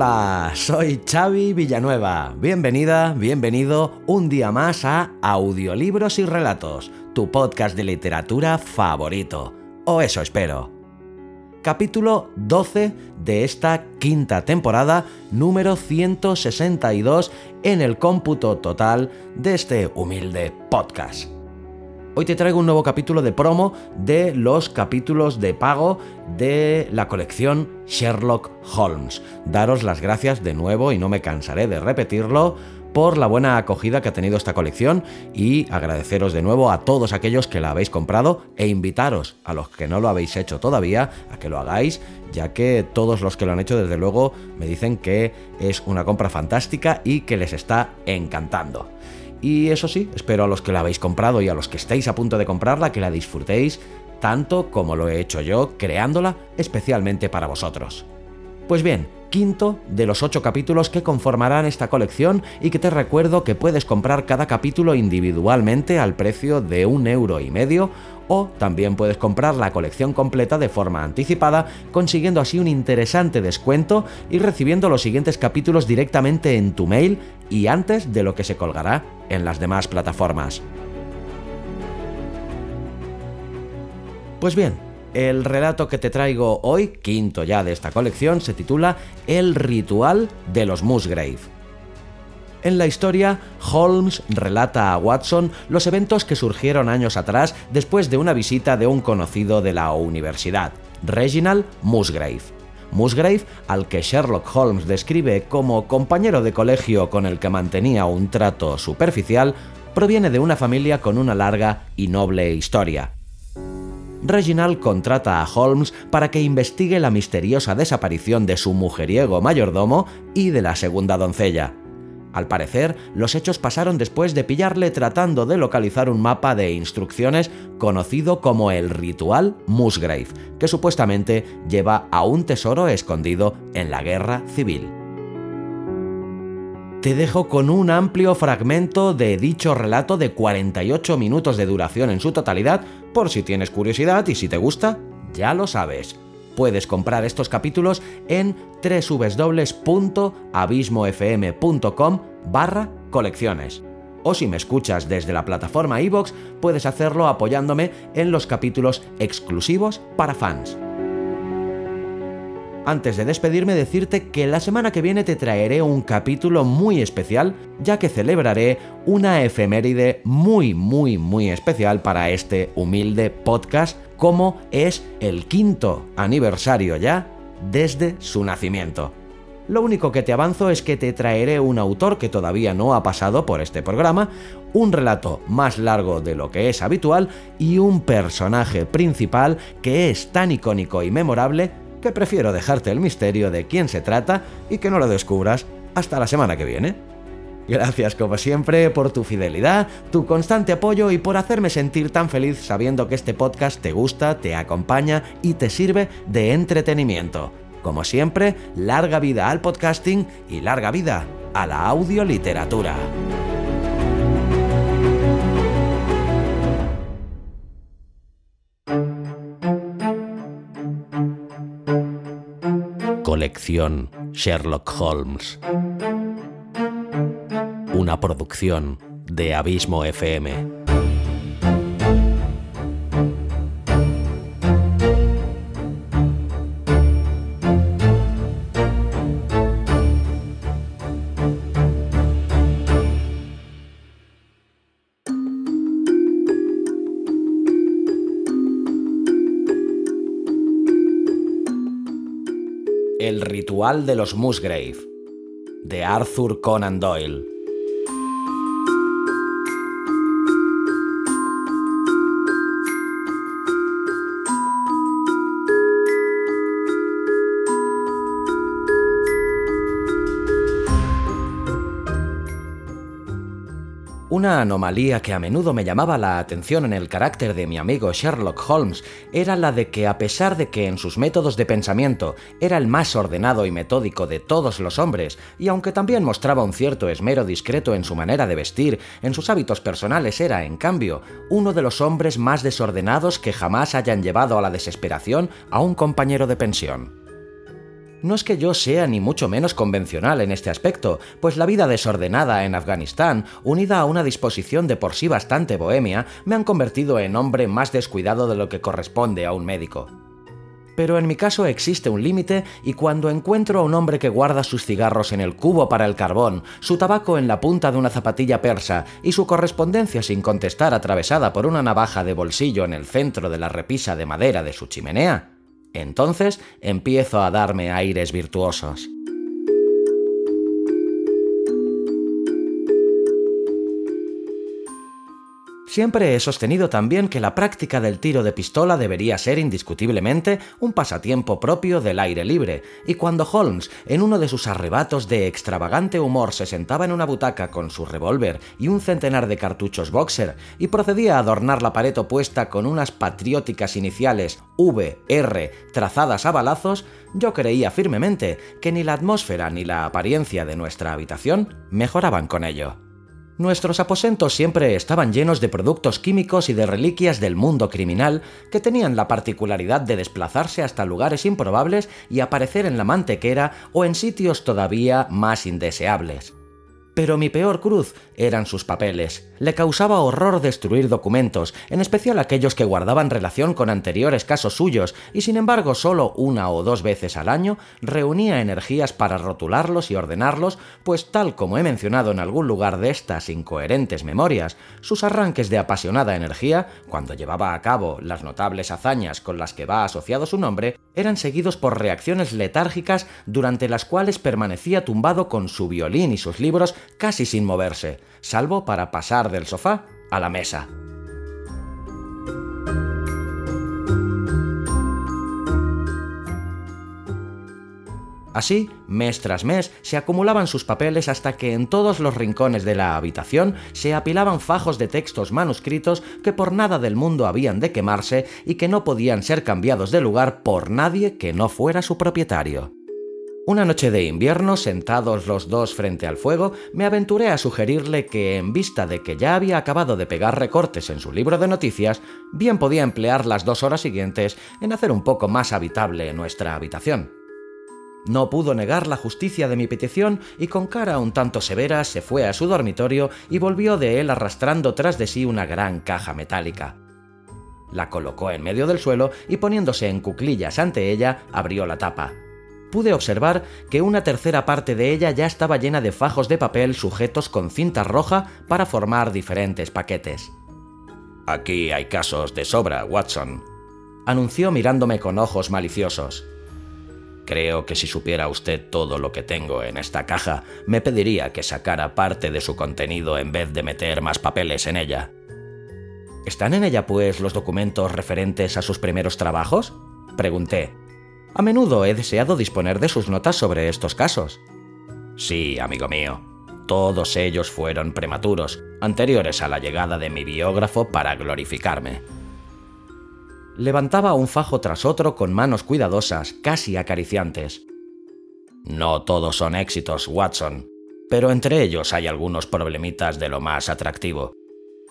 Hola, soy Xavi Villanueva. Bienvenida, bienvenido un día más a Audiolibros y Relatos, tu podcast de literatura favorito. O eso espero. Capítulo 12 de esta quinta temporada, número 162 en el cómputo total de este humilde podcast. Hoy te traigo un nuevo capítulo de promo de los capítulos de pago de la colección Sherlock Holmes. Daros las gracias de nuevo y no me cansaré de repetirlo por la buena acogida que ha tenido esta colección y agradeceros de nuevo a todos aquellos que la habéis comprado e invitaros a los que no lo habéis hecho todavía a que lo hagáis, ya que todos los que lo han hecho desde luego me dicen que es una compra fantástica y que les está encantando. Y eso sí, espero a los que la habéis comprado y a los que estéis a punto de comprarla que la disfrutéis tanto como lo he hecho yo creándola especialmente para vosotros. Pues bien, quinto de los ocho capítulos que conformarán esta colección y que te recuerdo que puedes comprar cada capítulo individualmente al precio de un euro y medio o también puedes comprar la colección completa de forma anticipada, consiguiendo así un interesante descuento y recibiendo los siguientes capítulos directamente en tu mail y antes de lo que se colgará en las demás plataformas. Pues bien, el relato que te traigo hoy, quinto ya de esta colección, se titula El ritual de los Musgrave. En la historia, Holmes relata a Watson los eventos que surgieron años atrás después de una visita de un conocido de la universidad, Reginald Musgrave. Musgrave, al que Sherlock Holmes describe como compañero de colegio con el que mantenía un trato superficial, proviene de una familia con una larga y noble historia. Reginald contrata a Holmes para que investigue la misteriosa desaparición de su mujeriego mayordomo y de la segunda doncella. Al parecer, los hechos pasaron después de pillarle tratando de localizar un mapa de instrucciones conocido como el ritual Musgrave, que supuestamente lleva a un tesoro escondido en la guerra civil. Te dejo con un amplio fragmento de dicho relato de 48 minutos de duración en su totalidad, por si tienes curiosidad y si te gusta, ya lo sabes puedes comprar estos capítulos en www.abismofm.com barra colecciones. O si me escuchas desde la plataforma iVoox, puedes hacerlo apoyándome en los capítulos exclusivos para fans. Antes de despedirme decirte que la semana que viene te traeré un capítulo muy especial, ya que celebraré una efeméride muy muy muy especial para este humilde podcast como es el quinto aniversario ya desde su nacimiento. Lo único que te avanzo es que te traeré un autor que todavía no ha pasado por este programa, un relato más largo de lo que es habitual y un personaje principal que es tan icónico y memorable que prefiero dejarte el misterio de quién se trata y que no lo descubras hasta la semana que viene. Gracias como siempre por tu fidelidad, tu constante apoyo y por hacerme sentir tan feliz sabiendo que este podcast te gusta, te acompaña y te sirve de entretenimiento. Como siempre, larga vida al podcasting y larga vida a la audioliteratura. Sherlock Holmes una producción de Abismo FM. Ritual de los Musgrave, de Arthur Conan Doyle. Una anomalía que a menudo me llamaba la atención en el carácter de mi amigo Sherlock Holmes era la de que a pesar de que en sus métodos de pensamiento era el más ordenado y metódico de todos los hombres, y aunque también mostraba un cierto esmero discreto en su manera de vestir, en sus hábitos personales era, en cambio, uno de los hombres más desordenados que jamás hayan llevado a la desesperación a un compañero de pensión. No es que yo sea ni mucho menos convencional en este aspecto, pues la vida desordenada en Afganistán, unida a una disposición de por sí bastante bohemia, me han convertido en hombre más descuidado de lo que corresponde a un médico. Pero en mi caso existe un límite y cuando encuentro a un hombre que guarda sus cigarros en el cubo para el carbón, su tabaco en la punta de una zapatilla persa y su correspondencia sin contestar atravesada por una navaja de bolsillo en el centro de la repisa de madera de su chimenea, entonces empiezo a darme aires virtuosos. Siempre he sostenido también que la práctica del tiro de pistola debería ser indiscutiblemente un pasatiempo propio del aire libre, y cuando Holmes, en uno de sus arrebatos de extravagante humor, se sentaba en una butaca con su revólver y un centenar de cartuchos boxer y procedía a adornar la pared opuesta con unas patrióticas iniciales V, R, trazadas a balazos, yo creía firmemente que ni la atmósfera ni la apariencia de nuestra habitación mejoraban con ello. Nuestros aposentos siempre estaban llenos de productos químicos y de reliquias del mundo criminal que tenían la particularidad de desplazarse hasta lugares improbables y aparecer en la mantequera o en sitios todavía más indeseables. Pero mi peor cruz eran sus papeles. Le causaba horror destruir documentos, en especial aquellos que guardaban relación con anteriores casos suyos, y sin embargo solo una o dos veces al año reunía energías para rotularlos y ordenarlos, pues tal como he mencionado en algún lugar de estas incoherentes memorias, sus arranques de apasionada energía, cuando llevaba a cabo las notables hazañas con las que va asociado su nombre, eran seguidos por reacciones letárgicas durante las cuales permanecía tumbado con su violín y sus libros casi sin moverse, salvo para pasar del sofá a la mesa. Así, mes tras mes, se acumulaban sus papeles hasta que en todos los rincones de la habitación se apilaban fajos de textos manuscritos que por nada del mundo habían de quemarse y que no podían ser cambiados de lugar por nadie que no fuera su propietario. Una noche de invierno, sentados los dos frente al fuego, me aventuré a sugerirle que, en vista de que ya había acabado de pegar recortes en su libro de noticias, bien podía emplear las dos horas siguientes en hacer un poco más habitable nuestra habitación. No pudo negar la justicia de mi petición y con cara un tanto severa se fue a su dormitorio y volvió de él arrastrando tras de sí una gran caja metálica. La colocó en medio del suelo y poniéndose en cuclillas ante ella, abrió la tapa pude observar que una tercera parte de ella ya estaba llena de fajos de papel sujetos con cinta roja para formar diferentes paquetes. Aquí hay casos de sobra, Watson, anunció mirándome con ojos maliciosos. Creo que si supiera usted todo lo que tengo en esta caja, me pediría que sacara parte de su contenido en vez de meter más papeles en ella. ¿Están en ella, pues, los documentos referentes a sus primeros trabajos? Pregunté, a menudo he deseado disponer de sus notas sobre estos casos. Sí, amigo mío. Todos ellos fueron prematuros, anteriores a la llegada de mi biógrafo para glorificarme. Levantaba un fajo tras otro con manos cuidadosas, casi acariciantes. No todos son éxitos, Watson, pero entre ellos hay algunos problemitas de lo más atractivo.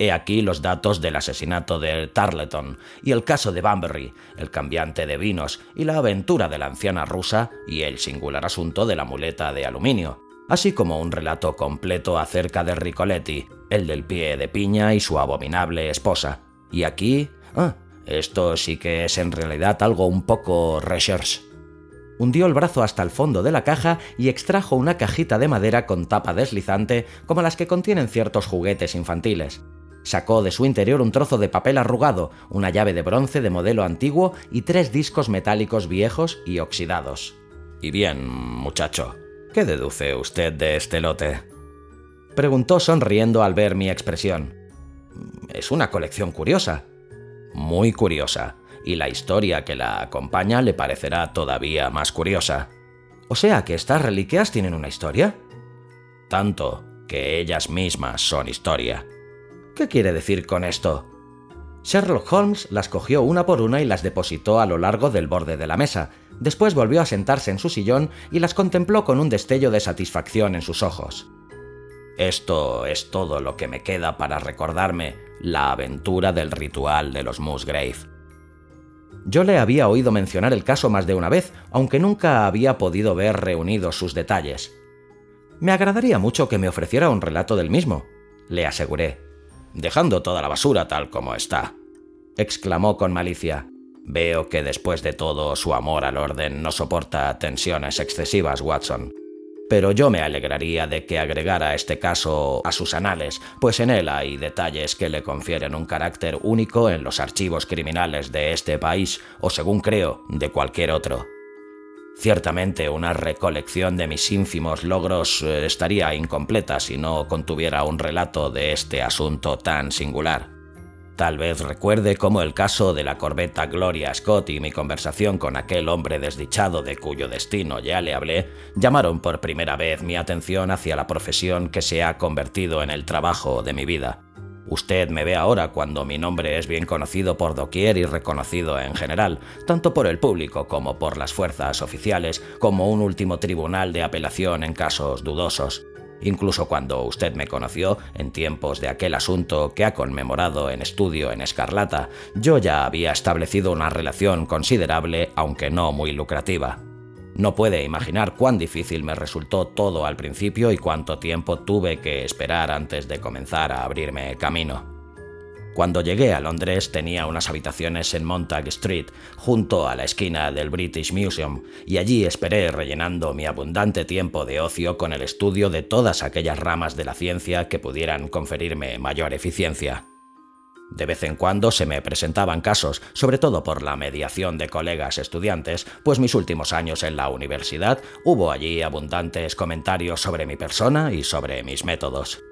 He aquí los datos del asesinato de Tarleton y el caso de Banbury, el cambiante de vinos y la aventura de la anciana rusa y el singular asunto de la muleta de aluminio, así como un relato completo acerca de Ricoletti, el del pie de piña y su abominable esposa. Y aquí... Ah, esto sí que es en realidad algo un poco recherche. Hundió el brazo hasta el fondo de la caja y extrajo una cajita de madera con tapa deslizante como las que contienen ciertos juguetes infantiles. Sacó de su interior un trozo de papel arrugado, una llave de bronce de modelo antiguo y tres discos metálicos viejos y oxidados. Y bien, muchacho, ¿qué deduce usted de este lote? Preguntó sonriendo al ver mi expresión. Es una colección curiosa. Muy curiosa. Y la historia que la acompaña le parecerá todavía más curiosa. O sea que estas reliquias tienen una historia. Tanto que ellas mismas son historia. ¿Qué quiere decir con esto? Sherlock Holmes las cogió una por una y las depositó a lo largo del borde de la mesa. Después volvió a sentarse en su sillón y las contempló con un destello de satisfacción en sus ojos. Esto es todo lo que me queda para recordarme la aventura del ritual de los Musgrave. Yo le había oído mencionar el caso más de una vez, aunque nunca había podido ver reunidos sus detalles. Me agradaría mucho que me ofreciera un relato del mismo, le aseguré. Dejando toda la basura tal como está, exclamó con malicia. Veo que después de todo su amor al orden no soporta tensiones excesivas, Watson pero yo me alegraría de que agregara este caso a sus anales, pues en él hay detalles que le confieren un carácter único en los archivos criminales de este país, o según creo, de cualquier otro. Ciertamente una recolección de mis ínfimos logros eh, estaría incompleta si no contuviera un relato de este asunto tan singular. Tal vez recuerde cómo el caso de la corbeta Gloria Scott y mi conversación con aquel hombre desdichado de cuyo destino ya le hablé llamaron por primera vez mi atención hacia la profesión que se ha convertido en el trabajo de mi vida. Usted me ve ahora cuando mi nombre es bien conocido por doquier y reconocido en general, tanto por el público como por las fuerzas oficiales, como un último tribunal de apelación en casos dudosos. Incluso cuando usted me conoció, en tiempos de aquel asunto que ha conmemorado en estudio en Escarlata, yo ya había establecido una relación considerable, aunque no muy lucrativa. No puede imaginar cuán difícil me resultó todo al principio y cuánto tiempo tuve que esperar antes de comenzar a abrirme camino. Cuando llegué a Londres tenía unas habitaciones en Montag Street, junto a la esquina del British Museum, y allí esperé rellenando mi abundante tiempo de ocio con el estudio de todas aquellas ramas de la ciencia que pudieran conferirme mayor eficiencia. De vez en cuando se me presentaban casos, sobre todo por la mediación de colegas estudiantes, pues mis últimos años en la universidad hubo allí abundantes comentarios sobre mi persona y sobre mis métodos.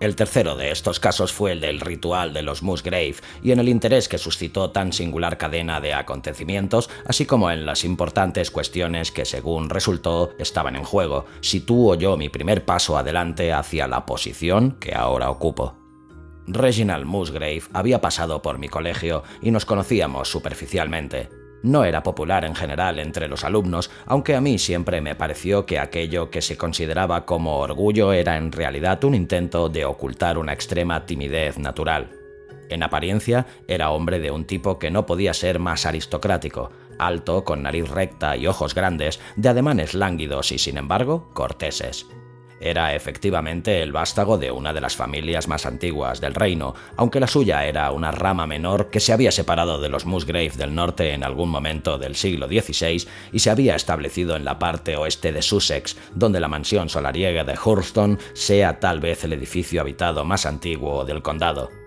El tercero de estos casos fue el del ritual de los Musgrave, y en el interés que suscitó tan singular cadena de acontecimientos, así como en las importantes cuestiones que, según resultó, estaban en juego, situó yo mi primer paso adelante hacia la posición que ahora ocupo. Reginald Musgrave había pasado por mi colegio y nos conocíamos superficialmente. No era popular en general entre los alumnos, aunque a mí siempre me pareció que aquello que se consideraba como orgullo era en realidad un intento de ocultar una extrema timidez natural. En apariencia, era hombre de un tipo que no podía ser más aristocrático, alto, con nariz recta y ojos grandes, de ademanes lánguidos y sin embargo corteses. Era efectivamente el vástago de una de las familias más antiguas del reino, aunque la suya era una rama menor que se había separado de los Musgrave del norte en algún momento del siglo XVI y se había establecido en la parte oeste de Sussex, donde la mansión solariega de Hurston sea tal vez el edificio habitado más antiguo del condado.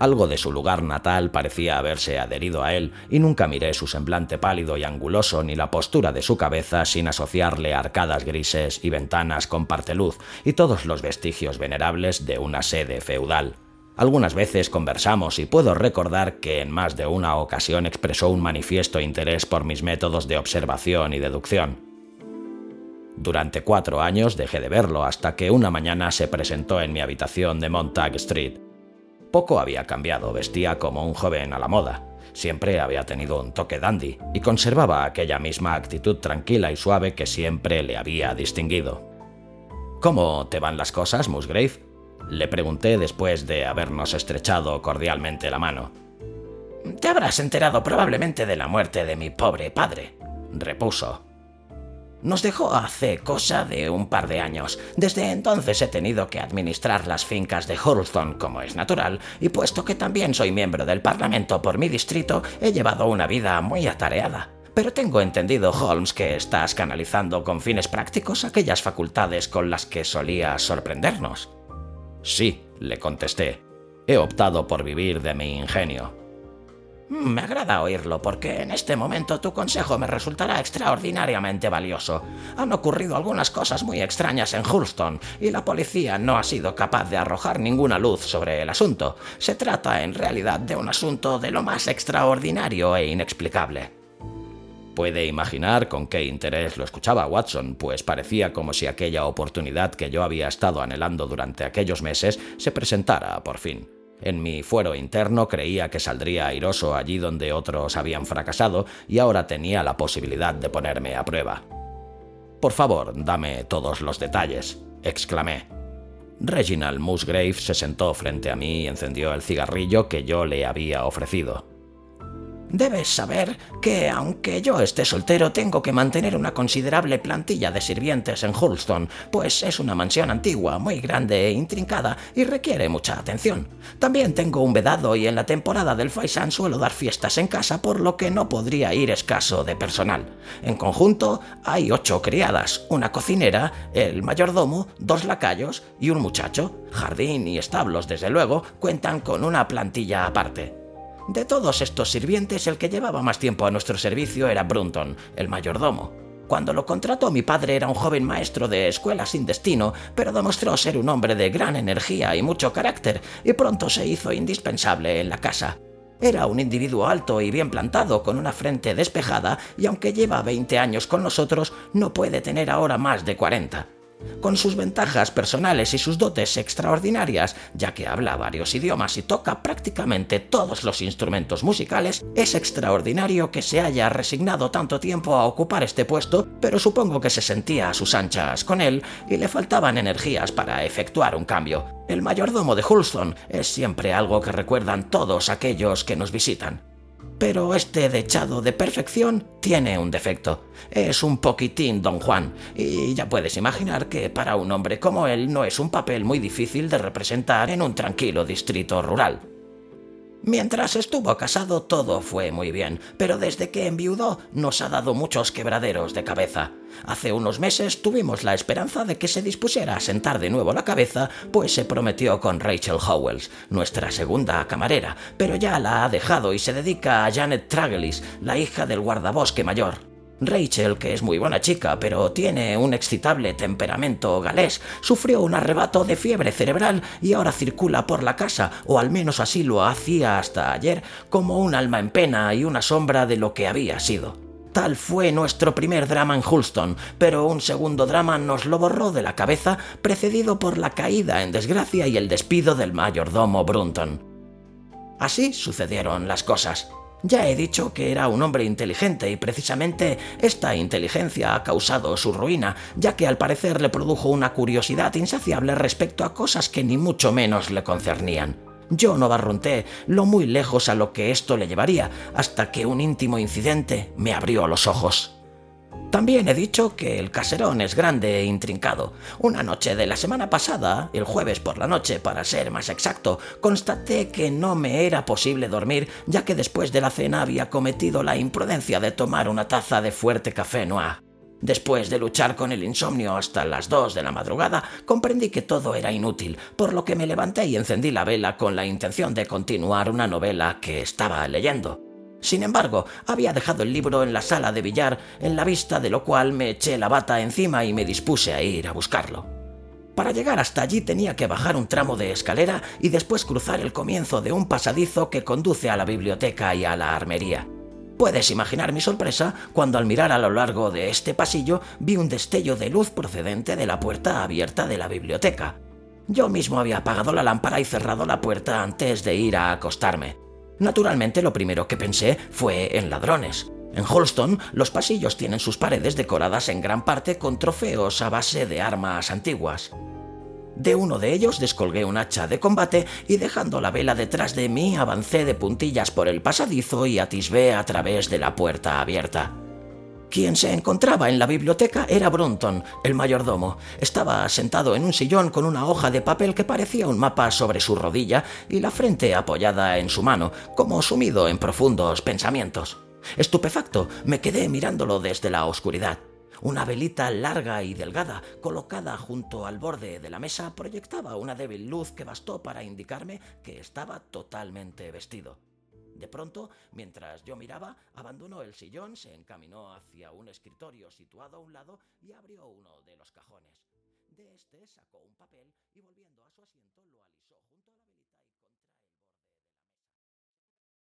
Algo de su lugar natal parecía haberse adherido a él, y nunca miré su semblante pálido y anguloso ni la postura de su cabeza sin asociarle arcadas grises y ventanas con parteluz y todos los vestigios venerables de una sede feudal. Algunas veces conversamos y puedo recordar que en más de una ocasión expresó un manifiesto interés por mis métodos de observación y deducción. Durante cuatro años dejé de verlo hasta que una mañana se presentó en mi habitación de Montag Street. Poco había cambiado, vestía como un joven a la moda. Siempre había tenido un toque dandy y conservaba aquella misma actitud tranquila y suave que siempre le había distinguido. ¿Cómo te van las cosas, Musgrave? Le pregunté después de habernos estrechado cordialmente la mano. Te habrás enterado probablemente de la muerte de mi pobre padre, repuso. Nos dejó hace cosa de un par de años. Desde entonces he tenido que administrar las fincas de Hurlstone como es natural, y puesto que también soy miembro del Parlamento por mi distrito, he llevado una vida muy atareada. Pero tengo entendido, Holmes, que estás canalizando con fines prácticos aquellas facultades con las que solías sorprendernos. Sí, le contesté. He optado por vivir de mi ingenio. Mm, me agrada oírlo porque en este momento tu consejo me resultará extraordinariamente valioso. Han ocurrido algunas cosas muy extrañas en Hulston y la policía no ha sido capaz de arrojar ninguna luz sobre el asunto. Se trata en realidad de un asunto de lo más extraordinario e inexplicable. Puede imaginar con qué interés lo escuchaba Watson, pues parecía como si aquella oportunidad que yo había estado anhelando durante aquellos meses se presentara por fin. En mi fuero interno creía que saldría airoso allí donde otros habían fracasado y ahora tenía la posibilidad de ponerme a prueba. Por favor, dame todos los detalles, exclamé. Reginald Musgrave se sentó frente a mí y encendió el cigarrillo que yo le había ofrecido. Debes saber que, aunque yo esté soltero, tengo que mantener una considerable plantilla de sirvientes en Hulston, pues es una mansión antigua, muy grande e intrincada y requiere mucha atención. También tengo un vedado y en la temporada del Faisan suelo dar fiestas en casa, por lo que no podría ir escaso de personal. En conjunto, hay ocho criadas, una cocinera, el mayordomo, dos lacayos y un muchacho. Jardín y establos, desde luego, cuentan con una plantilla aparte. De todos estos sirvientes, el que llevaba más tiempo a nuestro servicio era Brunton, el mayordomo. Cuando lo contrató mi padre era un joven maestro de escuela sin destino, pero demostró ser un hombre de gran energía y mucho carácter, y pronto se hizo indispensable en la casa. Era un individuo alto y bien plantado, con una frente despejada, y aunque lleva 20 años con nosotros, no puede tener ahora más de 40 con sus ventajas personales y sus dotes extraordinarias, ya que habla varios idiomas y toca prácticamente todos los instrumentos musicales, es extraordinario que se haya resignado tanto tiempo a ocupar este puesto, pero supongo que se sentía a sus anchas con él y le faltaban energías para efectuar un cambio. El mayordomo de Hulston es siempre algo que recuerdan todos aquellos que nos visitan. Pero este dechado de perfección tiene un defecto. Es un poquitín don Juan, y ya puedes imaginar que para un hombre como él no es un papel muy difícil de representar en un tranquilo distrito rural. Mientras estuvo casado todo fue muy bien, pero desde que enviudó nos ha dado muchos quebraderos de cabeza. Hace unos meses tuvimos la esperanza de que se dispusiera a sentar de nuevo la cabeza, pues se prometió con Rachel Howells, nuestra segunda camarera, pero ya la ha dejado y se dedica a Janet Tragelis, la hija del guardabosque mayor. Rachel, que es muy buena chica, pero tiene un excitable temperamento galés, sufrió un arrebato de fiebre cerebral y ahora circula por la casa, o al menos así lo hacía hasta ayer, como un alma en pena y una sombra de lo que había sido. Tal fue nuestro primer drama en Hulston, pero un segundo drama nos lo borró de la cabeza, precedido por la caída en desgracia y el despido del mayordomo Brunton. Así sucedieron las cosas. Ya he dicho que era un hombre inteligente y precisamente esta inteligencia ha causado su ruina, ya que al parecer le produjo una curiosidad insaciable respecto a cosas que ni mucho menos le concernían. Yo no barrunté lo muy lejos a lo que esto le llevaría, hasta que un íntimo incidente me abrió los ojos. También he dicho que el caserón es grande e intrincado. Una noche de la semana pasada, el jueves por la noche para ser más exacto, constaté que no me era posible dormir ya que después de la cena había cometido la imprudencia de tomar una taza de fuerte café noir. Después de luchar con el insomnio hasta las dos de la madrugada, comprendí que todo era inútil, por lo que me levanté y encendí la vela con la intención de continuar una novela que estaba leyendo. Sin embargo, había dejado el libro en la sala de billar, en la vista de lo cual me eché la bata encima y me dispuse a ir a buscarlo. Para llegar hasta allí tenía que bajar un tramo de escalera y después cruzar el comienzo de un pasadizo que conduce a la biblioteca y a la armería. Puedes imaginar mi sorpresa cuando al mirar a lo largo de este pasillo vi un destello de luz procedente de la puerta abierta de la biblioteca. Yo mismo había apagado la lámpara y cerrado la puerta antes de ir a acostarme. Naturalmente lo primero que pensé fue en ladrones. En Holston los pasillos tienen sus paredes decoradas en gran parte con trofeos a base de armas antiguas. De uno de ellos descolgué un hacha de combate y dejando la vela detrás de mí avancé de puntillas por el pasadizo y atisbé a través de la puerta abierta. Quien se encontraba en la biblioteca era Brunton, el mayordomo. Estaba sentado en un sillón con una hoja de papel que parecía un mapa sobre su rodilla y la frente apoyada en su mano, como sumido en profundos pensamientos. Estupefacto, me quedé mirándolo desde la oscuridad. Una velita larga y delgada, colocada junto al borde de la mesa, proyectaba una débil luz que bastó para indicarme que estaba totalmente vestido. De pronto, mientras yo miraba, abandonó el sillón, se encaminó hacia un escritorio situado a un lado y abrió uno de los cajones. De este sacó un papel y volviendo a su asiento